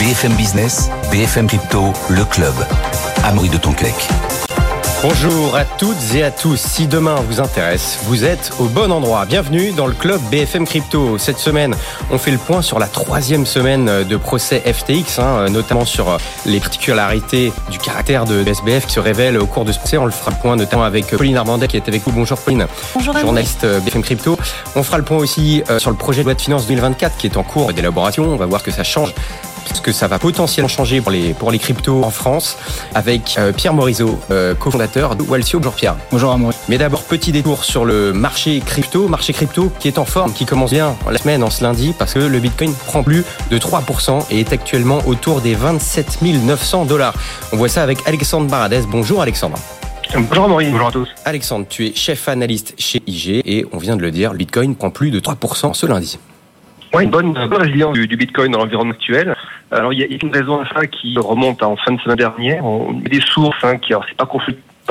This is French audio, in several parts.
BFM Business, BFM Crypto, le club. Amaury de Tonquec. Bonjour à toutes et à tous. Si demain vous intéresse, vous êtes au bon endroit. Bienvenue dans le club BFM Crypto. Cette semaine, on fait le point sur la troisième semaine de procès FTX, hein, notamment sur les particularités du caractère de SBF qui se révèle au cours de ce procès. On le fera le point notamment avec Pauline Armandet qui est avec vous. Bonjour Pauline. Bonjour Journaliste BFM Crypto. On fera le point aussi euh, sur le projet de loi de finances 2024 qui est en cours d'élaboration. On va voir que ça change ce que ça va potentiellement changer pour les, pour les cryptos en France avec euh, Pierre Morisot, euh, cofondateur de Walsio. Bonjour Pierre. Bonjour Amour. Mais d'abord, petit détour sur le marché crypto. Marché crypto qui est en forme, qui commence bien la semaine, en ce lundi, parce que le Bitcoin prend plus de 3% et est actuellement autour des 27 900 dollars. On voit ça avec Alexandre Baradez. Bonjour Alexandre. Bonjour Amaury, bonjour à tous. Alexandre, tu es chef analyste chez IG et on vient de le dire, le Bitcoin prend plus de 3% ce lundi. Oui, bonne, bonne résilience du, du, Bitcoin dans l'environnement actuel. Alors, il y, a, une raison à ça qui remonte en fin de semaine dernière. On a des sources hein, qui, alors, c'est pas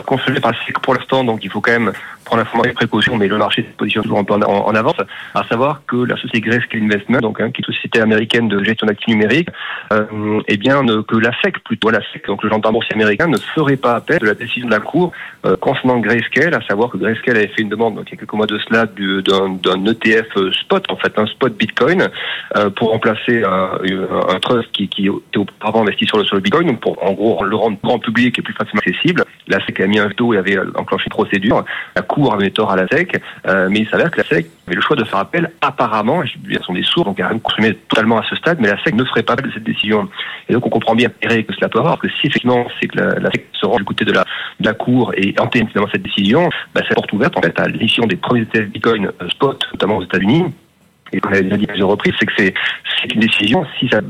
confirmé par le SEC pour l'instant, donc il faut quand même prendre l'information avec précaution, mais le marché se positionne toujours un peu en, avance. À savoir que la société Grayscale Investment, donc hein, qui est une société américaine de gestion d'actifs numériques, euh, eh bien que la SEC plutôt la SEC, donc le gendarme boursier américain, ne ferait pas appel de la décision de la Cour euh, concernant Grayscale, à savoir que Grayscale avait fait une demande donc, il y a quelques mois de cela d'un ETF euh, spot, en fait un spot Bitcoin, pour remplacer un, un trust qui, était auparavant investi sur le, sur Bitcoin, donc pour en gros le rendre grand public et plus facilement accessible. La SEC a mis un veto et avait enclenché une procédure. La Cour avait tort à la SEC, euh, mais il s'avère que la SEC avait le choix de faire appel apparemment, et ce sont des sourds, donc il n'y a rien de totalement à ce stade, mais la SEC ne ferait pas de cette décision. Et donc on comprend bien que cela peut avoir, parce que si effectivement c'est que la, la, SEC se rend du côté de la, de la Cour et entame finalement cette décision, bah, c'est porte ouverte en fait à l'émission des premiers Bitcoin euh, spot, notamment aux États-Unis, et qu'on avait déjà dit à plusieurs reprises, c'est que c'est une décision, si ça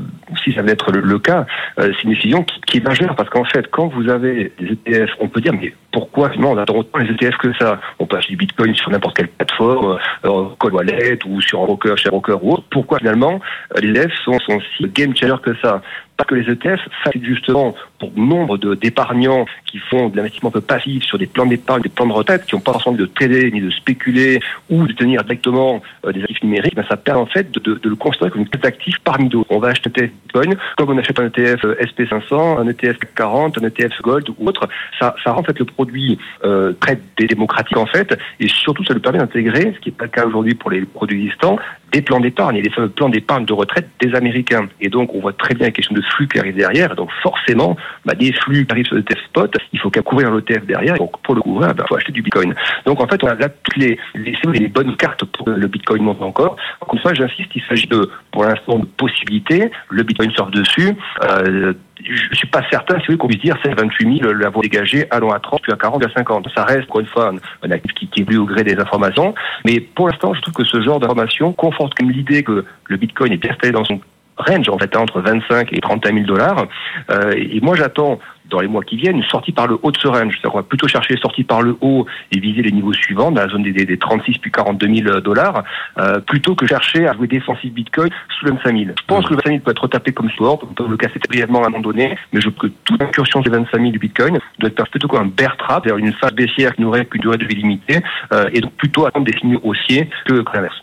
si ça venait être le, le cas, euh, c'est une décision qui, qui, est majeure. Parce qu'en fait, quand vous avez des ETF, on peut dire mais pourquoi finalement on attend autant les ETF que ça? On peut acheter du Bitcoin sur n'importe quelle plateforme, euh, Cold Wallet ou sur un broker, chez broker ou autre. Pourquoi finalement euh, les ETF sont, sont si game changer que ça? Parce que les ETF facilitent justement pour nombre d'épargnants qui font de l'investissement un peu passif sur des plans d'épargne, des plans de retraite, qui n'ont pas forcément de trader ni de spéculer ou de tenir directement euh, des actifs numériques, ben ça permet en fait de, de, de le considérer comme une classe d'actifs parmi d'autres. On va acheter un ETF Bitcoin comme on achète un ETF SP500, un ETF 40, un ETF Gold ou autre. Ça, ça rend en fait le produit euh, très démocratique en fait, et surtout ça lui permet d'intégrer, ce qui n'est pas le cas aujourd'hui pour les produits existants, des plans d'épargne et des fameux plans d'épargne de retraite des Américains. Et donc on voit très bien la question de flux qui arrive derrière, donc forcément bah, des flux qui arrivent sur le TF spot, il faut qu'à couvrir l'ETF derrière. Donc pour le couvrir, il bah, faut acheter du Bitcoin. Donc en fait, on a là toutes les, les, bonnes cartes pour le Bitcoin monte encore. Encore une fois, j'insiste, il s'agit de, pour l'instant, de possibilités. Le Bitcoin sort dessus. Euh, je suis pas certain, si vous voulez, qu'on puisse dire c'est 28 000, l'avoir dégagé, allons à 30, puis à 40, puis à 50. Ça reste, encore une fois, un, actif qui, qui évolue au gré des informations. Mais pour l'instant, je trouve que ce genre d'information conforte comme l'idée que le Bitcoin est bien installé dans son range, en fait, entre 25 et 31 000 dollars. Euh, et moi, j'attends dans les mois qui viennent, une sortie par le haut de ce range. C'est-à-dire qu'on va plutôt chercher une sortie par le haut et viser les niveaux suivants, dans la zone des, des, des 36 puis 42 000 dollars, euh, plutôt que chercher à jouer défensif Bitcoin sous le 25 000. Je pense que le 25 000 peut être retapé comme support, on peut le casser brièvement à un moment donné, mais je veux que toute incursion des 25 000 du Bitcoin doit être plutôt comme un bear trap, c'est-à-dire une phase baissière qui n'aurait qu'une durée de vie limitée, euh, et donc plutôt attendre des signaux haussiers que, que l'inverse.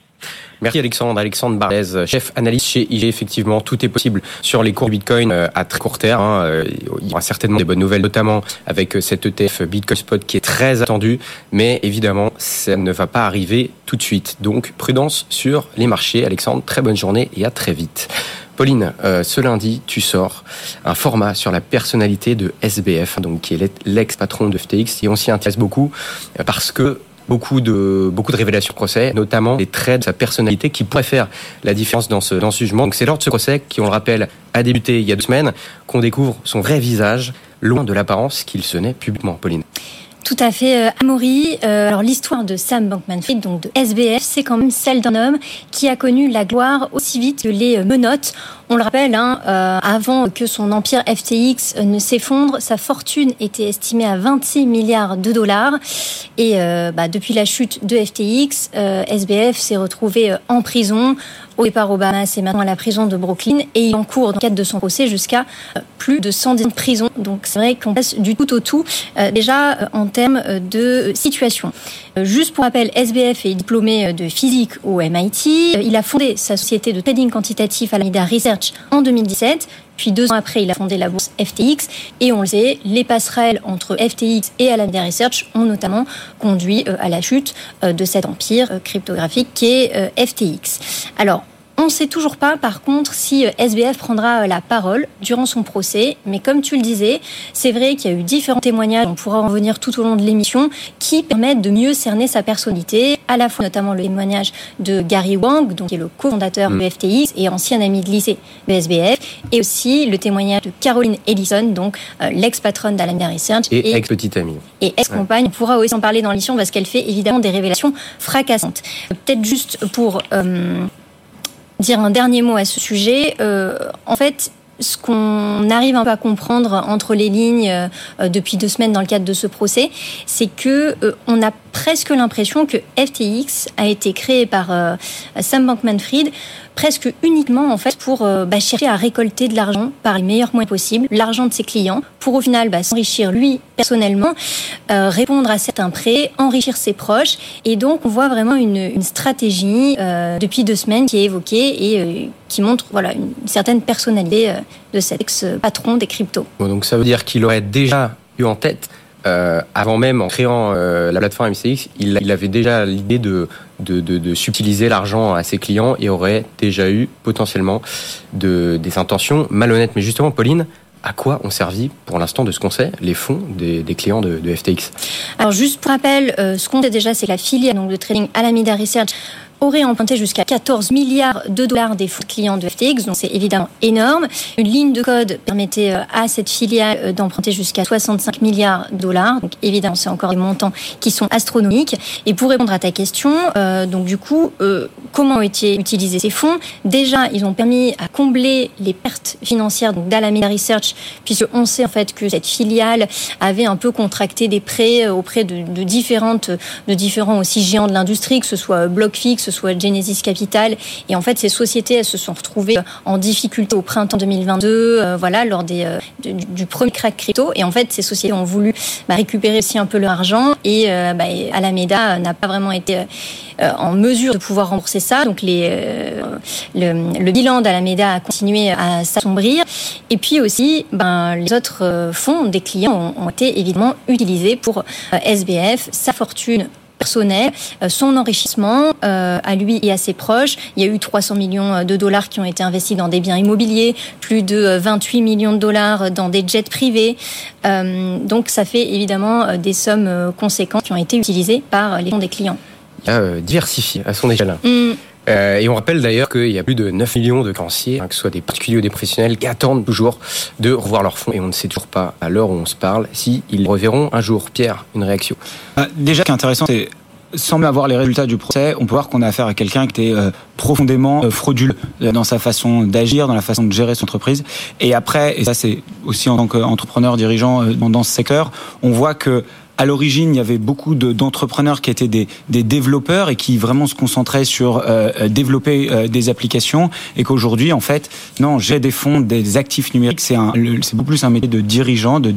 Merci Alexandre. Alexandre Barlez, chef analyste chez IG. Effectivement, tout est possible sur les cours Bitcoin à très court terme. Il y aura certainement des bonnes nouvelles, notamment avec cet ETF Bitcoin Spot qui est très attendu. Mais évidemment, ça ne va pas arriver tout de suite. Donc, prudence sur les marchés. Alexandre, très bonne journée et à très vite. Pauline, euh, ce lundi, tu sors un format sur la personnalité de SBF, donc qui est l'ex-patron de FTX, et on s'y intéresse beaucoup parce que beaucoup de beaucoup de révélations procès, notamment les traits de sa personnalité qui pourraient faire la différence dans ce dans ce jugement. Donc c'est lors de ce procès qui, on le rappelle, a débuté il y a deux semaines, qu'on découvre son vrai visage, loin de l'apparence qu'il se naît publiquement. Pauline. Tout à fait, euh, Amaury. Euh, alors l'histoire de Sam Bankman-Fried, donc de SBF, c'est quand même celle d'un homme qui a connu la gloire aussi vite que les menottes. On le rappelle, hein, euh, avant que son empire FTX ne s'effondre, sa fortune était estimée à 26 milliards de dollars. Et euh, bah, depuis la chute de FTX, euh, SBF s'est retrouvé en prison. Au départ au Bahamas maintenant à la prison de Brooklyn. Et il en court dans le cadre de son procès jusqu'à plus de 110 ans de prison. Donc c'est vrai qu'on passe du tout au tout euh, déjà euh, en termes euh, de situation. Juste pour rappel, SBF est diplômé de physique au MIT. Il a fondé sa société de trading quantitatif Alameda Research en 2017. Puis deux ans après, il a fondé la bourse FTX. Et on le sait, les passerelles entre FTX et Alameda Research ont notamment conduit à la chute de cet empire cryptographique qui est FTX. Alors, on ne sait toujours pas, par contre, si euh, SBF prendra euh, la parole durant son procès. Mais comme tu le disais, c'est vrai qu'il y a eu différents témoignages, on pourra en venir tout au long de l'émission, qui permettent de mieux cerner sa personnalité, à la fois notamment le témoignage de Gary Wang, donc, qui est le cofondateur mm. de FTX et ancien ami de lycée de SBF, et aussi le témoignage de Caroline Ellison, donc euh, l'ex-patronne d'Alameda Research. Et, ex-petite amie. Et ex-compagne. On pourra aussi en parler dans l'émission parce qu'elle fait évidemment des révélations fracassantes. Peut-être juste pour dire un dernier mot à ce sujet. Euh, en fait, ce qu'on arrive un peu à comprendre entre les lignes euh, depuis deux semaines dans le cadre de ce procès, c'est que euh, on a presque l'impression que FTX a été créé par Sam Bankman-Fried presque uniquement en fait pour euh, bah, chercher à récolter de l'argent par les meilleurs moyens possibles, l'argent de ses clients, pour au final bah, s'enrichir lui personnellement, euh, répondre à certains prêts, enrichir ses proches, et donc on voit vraiment une, stratégie euh, depuis deux semaines qui est évoquée et qui montre voilà une certaine personnalité de cet ex-patron des cryptos. Donc ça veut dire qu'il aurait déjà eu en tête euh, avant même, en créant euh, la plateforme MCX, il, avait déjà l'idée de, de, de, subtiliser l'argent à ses clients et aurait déjà eu potentiellement de, des intentions malhonnêtes. Mais justement, Pauline, à quoi ont servi pour l'instant de ce qu'on sait les fonds des, clients de, de, FTX Alors juste pour rappel, euh, ce qu'on sait déjà, c'est la filiale donc, de trading Alameda Research aurait emprunté jusqu'à 14 milliards de dollars des clients de FTX, donc c'est évidemment énorme. Une ligne de code permettait euh, à cette filiale euh, d'emprunter jusqu'à 65 milliards de dollars, donc évidemment c'est encore des montants qui sont astronomiques. Et pour répondre à ta question, euh, donc du coup, comment ont été utilisés ces fonds? Déjà, ils ont permis à combler les pertes financières d'Alameda Research, puisque on sait en fait que cette filiale avait un peu contracté des prêts auprès de, de différentes, de différents aussi géants de l'industrie, que ce soit BlockFix, ce soit Genesis Capital. Et en fait, ces sociétés, elles se sont retrouvées en difficulté au printemps 2022, euh, voilà, lors des, euh, du, premier crack crypto. Et en fait, ces sociétés ont voulu bah, récupérer aussi un peu leur argent et euh, bah, Alameda n'a pas vraiment été en mesure de pouvoir rembourser ça. Donc les, le, le, bilan d'Alameda a continué à s'assombrir. Et puis aussi, ben, les autres fonds des clients ont, ont été évidemment utilisés pour SBF, sa fortune personnel, euh, son enrichissement euh, à lui et à ses proches. Il y a eu 300 millions de dollars qui ont été investis dans des biens immobiliers, plus de 28 millions de dollars dans des jets privés. Euh, donc ça fait évidemment des sommes conséquentes qui ont été utilisées par les fonds des clients. Il a diversifié à son échelle. Mm. Euh, et on rappelle d'ailleurs qu'il y a plus de 9 millions de créanciers, hein, que ce soit des particuliers ou des professionnels, qui attendent toujours de revoir leurs fonds. Et on ne sait toujours pas, à l'heure où on se parle, s'ils si reverront un jour. Pierre, une réaction bah, Déjà, ce qui est intéressant, c'est sans avoir les résultats du procès, on peut voir qu'on a affaire à quelqu'un qui était euh, profondément euh, frauduleux dans sa façon d'agir, dans la façon de gérer son entreprise. Et après, et ça c'est aussi en tant qu'entrepreneur dirigeant euh, dans ce secteur, on voit que à l'origine, il y avait beaucoup d'entrepreneurs qui étaient des, des, développeurs et qui vraiment se concentraient sur euh, euh, développer euh, des applications et qu'aujourd'hui, en fait, non, j'ai des fonds, des actifs numériques, c'est beaucoup plus un métier de dirigeant, de,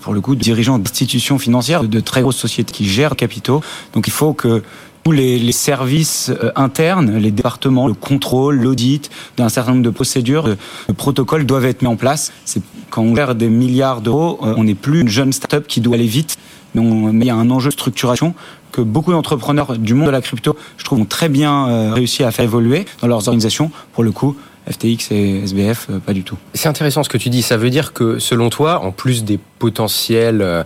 pour le coup, de dirigeant d'institutions financières, de, de très grosses sociétés qui gèrent capitaux. Donc il faut que tous les, services internes, les départements, le contrôle, l'audit d'un certain nombre de procédures, de, de, protocoles doivent être mis en place. C'est quand on gère des milliards d'euros, on n'est plus une jeune start-up qui doit aller vite mais, il y a un enjeu de structuration que beaucoup d'entrepreneurs du monde de la crypto, je trouve, ont très bien euh, réussi à faire évoluer dans leurs organisations. Pour le coup, FTX et SBF, euh, pas du tout. C'est intéressant ce que tu dis. Ça veut dire que, selon toi, en plus des potentielles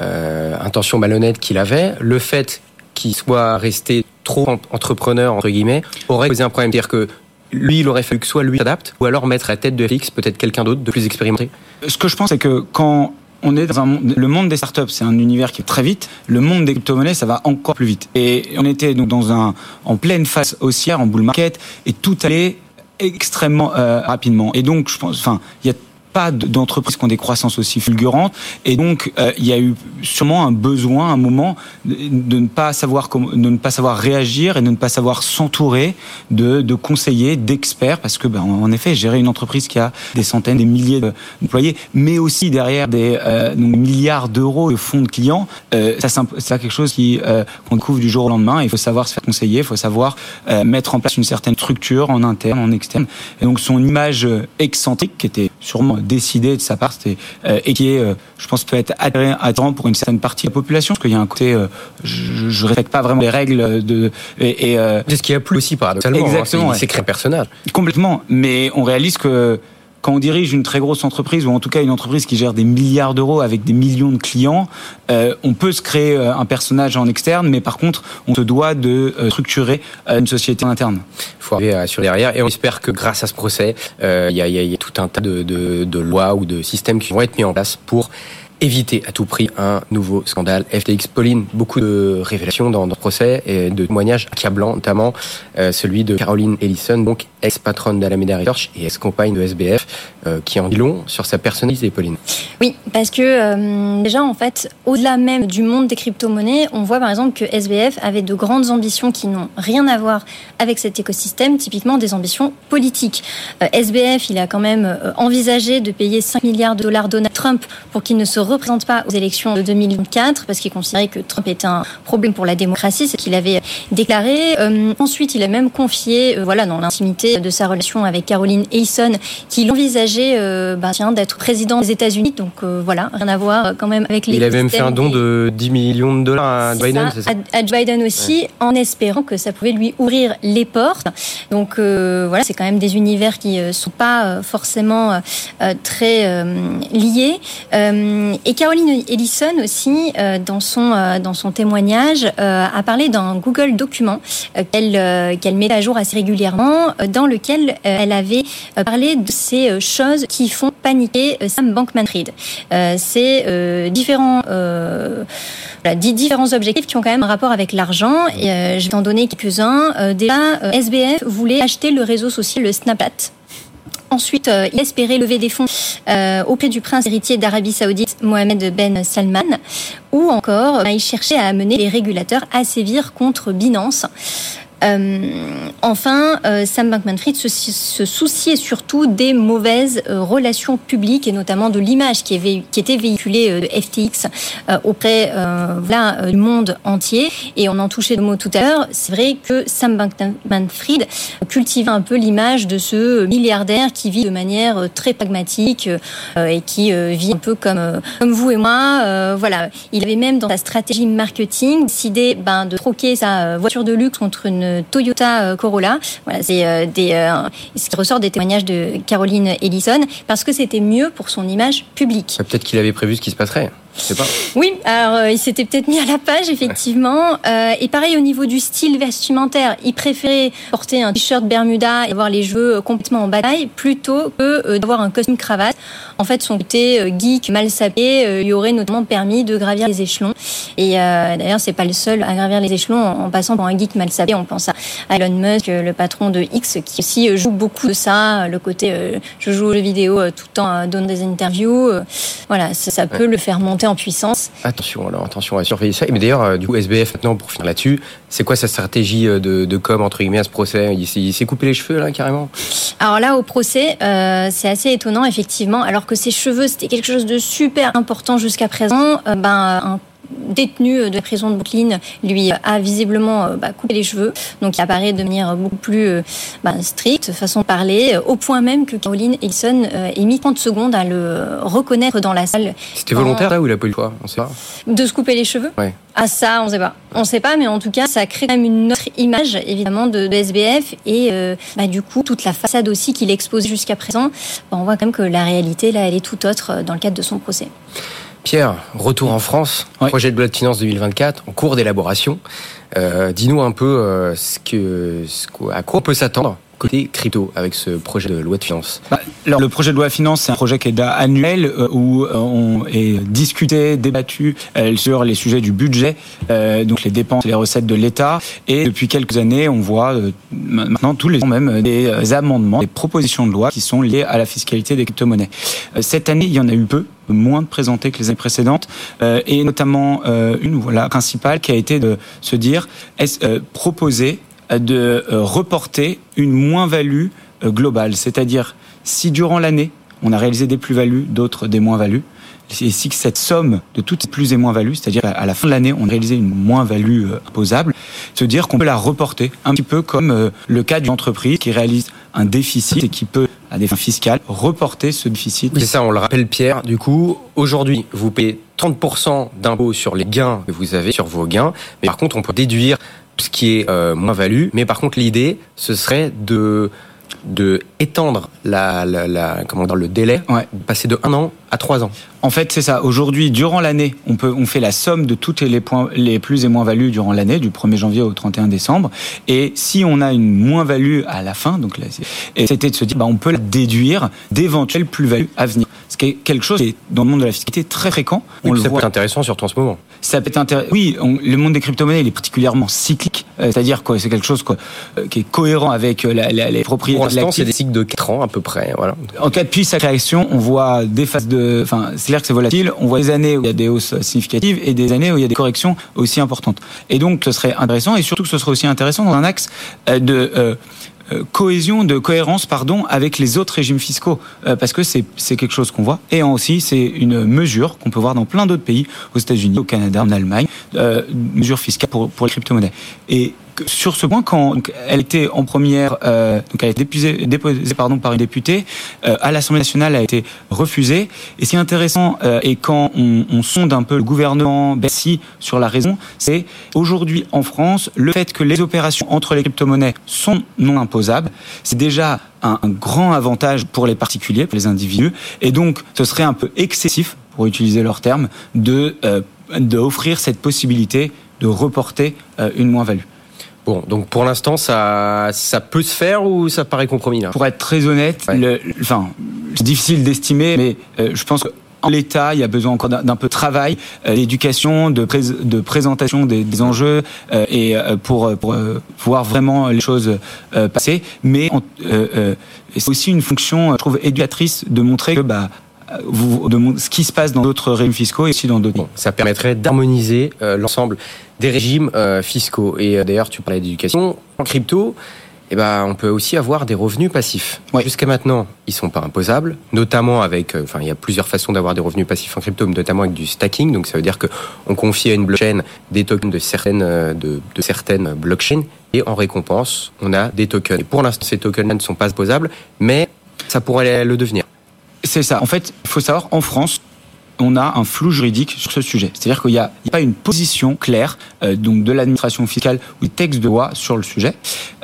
euh, intentions malhonnêtes qu'il avait, le fait qu'il soit resté trop entrepreneur, entre guillemets, aurait posé un problème. C'est-à-dire que lui, il aurait fallu que soit lui s'adapte, ou alors mettre à la tête de FTX peut-être quelqu'un d'autre, de plus expérimenté Ce que je pense, c'est que quand on est dans un monde, le monde des startups, c'est un univers qui est très vite. Le monde des crypto-monnaies, ça va encore plus vite. Et on était donc dans un, en pleine phase haussière, en bull market, et tout allait extrêmement euh, rapidement. Et donc, je pense, enfin, il y a d'entreprises qui ont des croissances aussi fulgurantes. Et donc, euh, il y a eu sûrement un besoin, un moment, de, ne pas savoir comment, de ne pas savoir réagir et de ne pas savoir s'entourer de, de conseillers, d'experts, parce que, ben, en effet, gérer une entreprise qui a des centaines, des milliers d'employés, mais aussi derrière des euh, milliards d'euros de fonds de clients, euh, ça, c'est quelque chose qui euh, qu'on découvre du jour au lendemain. Il faut savoir se faire conseiller, il faut savoir mettre en place une certaine structure en interne, en externe. Et donc, son image excentrique, qui était sûrement décidée de sa part, c'était et qui est, je pense, peut être attirant pour une certaine partie de la population, parce qu'il y a un côté, je, je respecte pas vraiment les règles de et, et c'est ce qui a plu aussi paradoxalement. Hein, Exactement, c'est créé personnel. Complètement, mais on réalise que quand on dirige une très grosse entreprise ou en tout cas une entreprise qui gère des milliards d'euros avec des millions de clients, euh, on peut se créer euh, un personnage en externe, mais par contre, on se doit de euh, structurer une société interne. Il faut arriver sur derrière et on espère que grâce à ce procès, il y, a, tout un tas de lois ou de systèmes qui vont être mis en place pour éviter à tout prix un nouveau scandale FTX. Pauline, beaucoup de révélations dans le procès et de témoignages accablants, notamment euh, celui de Caroline Ellison, donc ex-patronne d'Alameda Research et ex-compagne de SBF, euh, qui en dit long sur sa personnalité, Pauline. Oui, parce que euh, déjà, en fait, au-delà même du monde des crypto-monnaies, on voit par exemple que SBF avait de grandes ambitions qui n'ont rien à voir avec cet écosystème, typiquement des ambitions politiques. SBF, il a quand même envisagé de payer 5 milliards de dollars Donald Trump pour qu'il ne se représente pas aux élections de 2004 parce qu'il considérait que Trump était un problème pour la démocratie, ce qu'il avait déclaré. Euh, ensuite, il a même confié, euh, voilà, dans l'intimité de sa relation avec Caroline Ellison, qu'il envisageait, euh, bah, d'être président des États-Unis. Donc voilà, rien à voir quand même avec les. Il avait même fait un don de 10 millions de dollars à Biden, c'est ça, À, Biden aussi, en espérant que ça pouvait lui ouvrir les portes. Donc voilà, c'est quand même des univers qui sont pas forcément très liés. Et Caroline Ellison aussi, euh, dans son euh, dans son témoignage, euh, a parlé d'un Google document qu'elle qu'elle met à jour assez régulièrement, dans lequel elle avait parlé de ces choses qui font paniquer Sam Bankman-Fried. C'est différents différents objectifs qui ont quand même un rapport avec l'argent. Je vais en donner quelques-uns. déjà, SBF voulait acheter le réseau social le Snapchat Ensuite, euh, il espérait lever des fonds euh, auprès du prince héritier d'Arabie Saoudite, Mohamed Ben Salman, ou encore, euh, il cherchait à amener les régulateurs à sévir contre Binance. Euh, enfin, euh, Sam Bankman-Fried se, souciait surtout des mauvaises euh, relations publiques et notamment de l'image qui, était véhiculée de FTX auprès voilà, du monde entier. Et on en touchait le mot tout à l'heure. C'est vrai que Sam Bankman-Fried cultivait un peu l'image de ce milliardaire qui vit de manière très pragmatique et qui vit un peu comme comme vous et moi. voilà, il avait même dans sa stratégie marketing décidé ben, de troquer sa voiture de luxe contre une Toyota euh, Corolla. C'est euh, euh, ce qui ressort des témoignages de Caroline Ellison parce que c'était mieux pour son image publique. Peut-être qu'il avait prévu ce qui se passerait. Oui, alors euh, il s'était peut-être mis à la page, effectivement. Euh, et pareil au niveau du style vestimentaire, il préférait porter un t-shirt Bermuda et avoir les cheveux complètement en bataille plutôt que euh, d'avoir un costume cravate. En fait, son côté geek mal sapé lui aurait notamment permis de gravir les échelons. Et d'ailleurs, c'est pas le seul à gravir les échelons en, passant pour un geek mal sapé. On pense à Elon Musk, le patron de X, qui aussi joue beaucoup de ça, le côté je joue aux jeux vidéo tout le temps, donne des interviews. voilà, ça, ça peut le faire monter en puissance. Attention, alors attention à surveiller ça. Mais d'ailleurs, euh, du coup, SBF maintenant, pour finir là-dessus, c'est quoi sa stratégie euh, de, com entre guillemets à ce procès? Il s'est coupé les cheveux là carrément? Alors là, au procès, euh, c'est assez étonnant effectivement. Alors que ses cheveux, c'était quelque chose de super important jusqu'à présent. ben un détenu de la prison de Brooklyn lui a visiblement euh, bah, coupé les cheveux, donc il apparaît de manière beaucoup plus euh, bah, stricte, façon de parler, euh, au point même que Caroline Ellison ait mis 30 secondes à le reconnaître dans la salle. C'était volontaire là ou il a pas eu le choix? On sait pas. De se couper les cheveux? Ouais. Ah ça, on sait pas. On sait pas, mais en tout cas, ça crée quand même une autre image, évidemment, de, SBF. Et bah, du coup, toute la façade aussi qu'il expose jusqu'à présent, on voit quand même que la réalité, là, elle est tout autre dans le cadre de son procès. Pierre, retour en France, projet de loi de finances 2024 en cours d'élaboration. Euh, dis-nous un peu euh, ce que, à quoi on peut s'attendre côté crypto avec ce projet de loi de finances? Bah, Alors le projet de loi de finances, c'est un projet qui est annuel euh, où on est discuté, débattu sur les sujets du budget, donc les dépenses et les recettes de l'État. Et depuis quelques années, on voit maintenant tous les ans même des amendements, des propositions de loi qui sont liées à la fiscalité des crypto-monnaies. Cette année, il y en a eu peu, moins de que les années précédentes, et notamment une voilà principale qui a été de se dire est-ce proposer de euh, reporter une moins-value euh, globale? C'est-à-dire, si durant l'année, on a réalisé des plus-values, d'autres des moins-values, et si cette somme de toutes ces plus et moins-values, c'est-à-dire à la fin de l'année, on a réalisé une moins-value euh, imposable, se dire qu'on peut la reporter, un petit peu comme le cas d'une entreprise qui réalise un déficit et qui peut, à des fins fiscales, reporter ce déficit. C'est ça, on le rappelle Pierre. Du coup, aujourd'hui, vous payez 30% d'impôts sur les gains que vous avez sur vos gains, mais par contre, on peut déduire ce qui est euh, moins value. Mais par contre, l'idée, ce serait de de étendre la, la, la comment dire, le délai, ouais. passer de un an à trois ans. En fait, c'est ça. Aujourd'hui, durant l'année, on peut, on fait la somme de toutes les points, les plus et moins values durant l'année, du 1er janvier au 31 décembre. Et si on a une moins value à la fin, donc là, c'était de se dire, bah, on peut la déduire d'éventuelles plus-values à venir. Ce qui est quelque chose qui est dans le monde de la fiscalité très fréquent. on le ça voit. peut être intéressant surtout en ce moment. Ça peut être intéressant. Oui, le monde des crypto-monnaies il est particulièrement cyclique, euh, c'est-à-dire quoi, c'est quelque chose quoi, euh, qui est cohérent avec euh, la, la, les propriétés. Pour l'instant, c'est des cycles de 4 ans à peu près. Voilà. En cas depuis sa création, on voit des phases de, enfin, c'est que c'est volatile. On voit des années où il y a des hausses significatives et des années où il y a des corrections aussi importantes. Et donc, ce serait intéressant et surtout que ce serait aussi intéressant dans un axe de euh, cohésion, de cohérence, pardon, avec les autres régimes fiscaux, euh, parce que c'est quelque chose qu'on voit. Et aussi, c'est une mesure qu'on peut voir dans plein d'autres pays, aux États-Unis, au Canada, en Allemagne, euh, mesure fiscale pour, pour les crypto-monnaies. Sur ce point, quand elle était en première, euh, donc elle a été déposée, par une députée, euh, à l'Assemblée nationale, elle a été refusée. Et ce qui est intéressant, euh, et quand on, on, sonde un peu le gouvernement Bercy sur la raison, c'est aujourd'hui en France, le fait que les opérations entre les crypto-monnaies sont non imposables, c'est déjà un, grand avantage pour les particuliers, pour les individus. Et donc, ce serait un peu excessif, pour utiliser leur terme, de euh, d'offrir cette possibilité de reporter une moins-value. Bon, donc pour l'instant, ça, ça peut se faire ou ça paraît compromis là? Pour être très honnête, ouais. le, enfin, c'est difficile d'estimer, mais euh, je pense que l'état, il y a besoin encore d'un peu de travail, euh, d'éducation, de, pré de, présentation des, des enjeux euh, et euh, pour, pour euh, voir vraiment les choses euh, passer. Mais c'est aussi une fonction, je trouve, éducatrice de montrer que bah, vous, de, ce qui se passe dans d'autres régimes fiscaux et aussi dans d'autres. Bon, ça permettrait d'harmoniser euh, l'ensemble des régimes euh, fiscaux. Et euh, d'ailleurs, tu parlais d'éducation. En crypto, eh ben, on peut aussi avoir des revenus passifs. Ouais. Jusqu'à maintenant, ils sont pas imposables, notamment avec, enfin, il y a plusieurs façons d'avoir des revenus passifs en crypto, notamment avec du stacking. Donc, ça veut dire que on confie à une blockchain des tokens de certaines, de, de certaines blockchains et en récompense, on a des tokens. Et pour l'instant, ces tokens-là ne sont pas imposables, mais ça pourrait le devenir. C'est ça. En fait, il faut savoir, en France, on a un flou juridique sur ce sujet. C'est-à-dire qu'il n'y a, pas une position claire euh, donc de l'administration fiscale ou des textes de loi sur le sujet.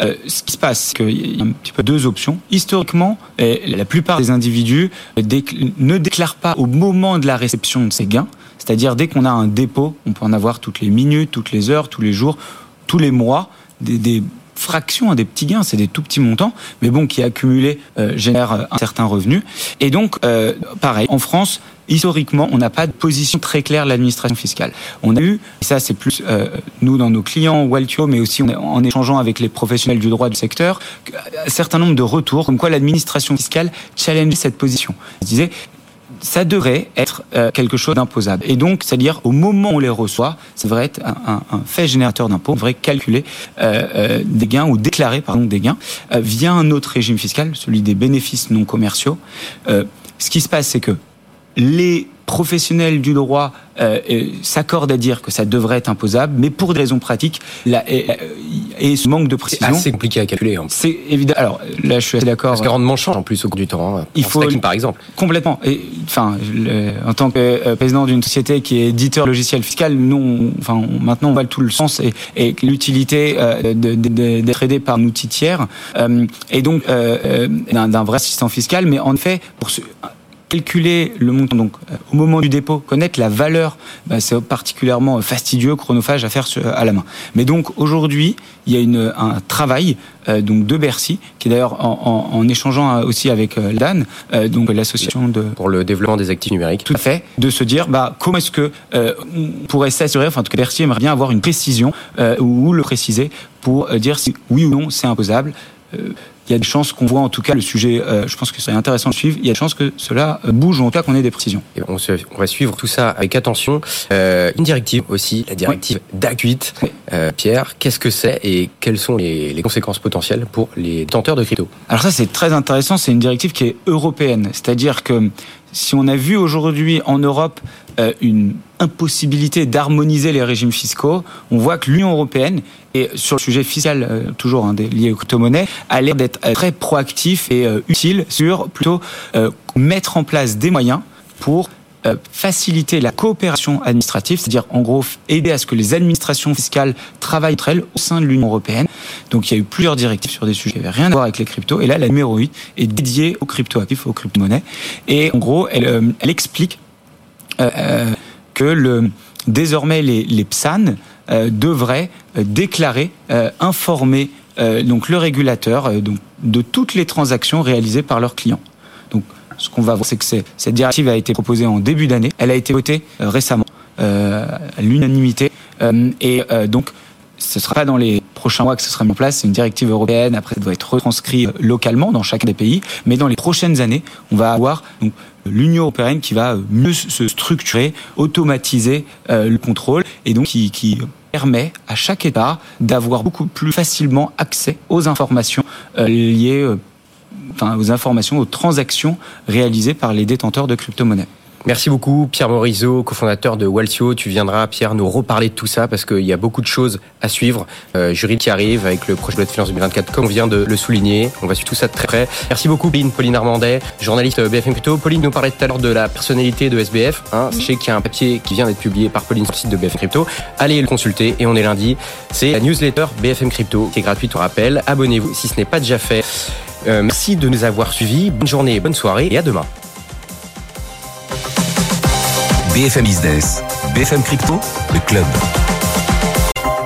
Euh, ce qui se passe, c'est qu'il y a deux options. Historiquement, la plupart des individus ne déclarent pas au moment de la réception de ces gains. C'est-à-dire dès qu'on a un dépôt, on peut en avoir toutes les minutes, toutes les heures, tous les jours, tous les mois, des fractions, hein, des petits gains, c'est des tout petits montants, mais bon, qui accumulés euh, génèrent un certain revenu. Et donc, euh, pareil, en France, historiquement, on n'a pas de position très claire de l'administration fiscale. On a eu, et ça c'est plus euh, nous dans nos clients Waltio, mais aussi en échangeant avec les professionnels du droit du secteur, un certain nombre de retours comme quoi l'administration fiscale challenge cette position. Je disais, ça devrait être euh, quelque chose d'imposable. Et donc, c'est-à-dire au moment où on les reçoit, ça devrait être un, un, un fait générateur d'impôts. On devrait calculer euh, euh, des gains ou déclarer pardon des gains euh, via un autre régime fiscal, celui des bénéfices non commerciaux. Euh, ce qui se passe, c'est que les professionnels du droit euh, s'accordent à dire que ça devrait être imposable, mais pour des raisons pratiques, là, et, et ce manque de précision, c'est assez compliqué à calculer. Hein. C'est évident. Alors là, je suis assez d'accord. Parce que rendement change en plus au cours du temps. Hein, Il faut stacking, par exemple. Complètement. Et enfin, le, en tant que euh, président d'une société qui est éditeur logiciel fiscal, nous, on, enfin, on, maintenant, on voit tout le sens et, et l'utilité euh, d'être aidé par un outil tiers, euh, et donc euh, d'un vrai assistant fiscal. Mais en effet, pour ce, calculer le montant, donc au moment du dépôt, connaître la valeur, bah, c'est particulièrement fastidieux, chronophage à faire à la main. Mais donc aujourd'hui, il y a une, un travail donc de Bercy, qui est d'ailleurs en, en, en, échangeant aussi avec Dan, donc l'association de pour le développement des actifs numériques. Tout à fait, de se dire bah comment est-ce que on pourrait s'assurer, enfin en tout cas Bercy aimerait bien avoir une précision ou le préciser pour dire si oui ou non c'est imposable il y a des chances qu'on voit en tout cas le sujet, euh, je pense que c'est intéressant de suivre, il y a des chances que cela euh, bouge ou en tout cas qu'on ait des précisions. Et on, se, on, va suivre tout ça avec attention. Euh, une directive aussi, la directive oui. DAC8. Euh, Pierre, qu'est-ce que c'est et quelles sont les, conséquences potentielles pour les tenteurs de crypto? Alors ça c'est très intéressant, c'est une directive qui est européenne, c'est-à-dire que si on a vu aujourd'hui en Europe euh, une impossibilité d'harmoniser les régimes fiscaux, on voit que l'Union européenne, et sur le sujet fiscal euh, toujours hein, lié aux crypto-monnaies, a l'air d'être très proactif et utile sur plutôt mettre en place des moyens pour euh, faciliter la coopération administrative, c'est-à-dire en gros aider à ce que les administrations fiscales travaillent entre elles au sein de l'Union européenne. Donc il y a eu plusieurs directives sur des sujets qui n'avaient rien à voir avec les cryptos, et là la numéro 8 est dédiée aux crypto-actifs, aux crypto-monnaies, et en gros elle, euh, elle explique euh, que le, désormais les, les PSAN euh, devraient déclarer, informer donc le régulateur donc, de toutes les transactions réalisées par leurs clients. Ce qu'on va voir, c'est que cette directive a été proposée en début d'année. Elle a été votée euh, récemment euh, à l'unanimité. Euh, et donc, ce sera pas dans les prochains mois que ce sera mis en place. C'est une directive européenne. Après, elle doit être retranscrite localement dans chacun des pays. Mais dans les prochaines années, on va avoir l'Union européenne qui va mieux se structurer, automatiser le contrôle et donc qui, permet à chaque État d'avoir beaucoup plus facilement accès aux informations liées enfin, aux informations, aux transactions réalisées par les détenteurs de crypto-monnaies. Merci beaucoup Pierre Morizot, cofondateur de Walsio. Tu viendras Pierre nous reparler de tout ça parce qu'il y a beaucoup de choses à suivre. Euh, jury qui arrive avec le projet de loi de finances 2024 comme on vient de le souligner. On va suivre tout ça de très près. Merci beaucoup Pauline, Pauline Armandet, journaliste BFM Crypto. Pauline nous parlait tout à l'heure de la personnalité de SBF. Hein. Je sais qu'il y a un papier qui vient d'être publié par Pauline sur le site de BFM Crypto. Allez le consulter et on est lundi. C'est la newsletter BFM Crypto qui est gratuite, on rappelle. Abonnez-vous si ce n'est pas déjà fait. Euh, merci de nous avoir suivis. Bonne journée, bonne soirée et à demain. BFM Business, BFM Crypto, le club.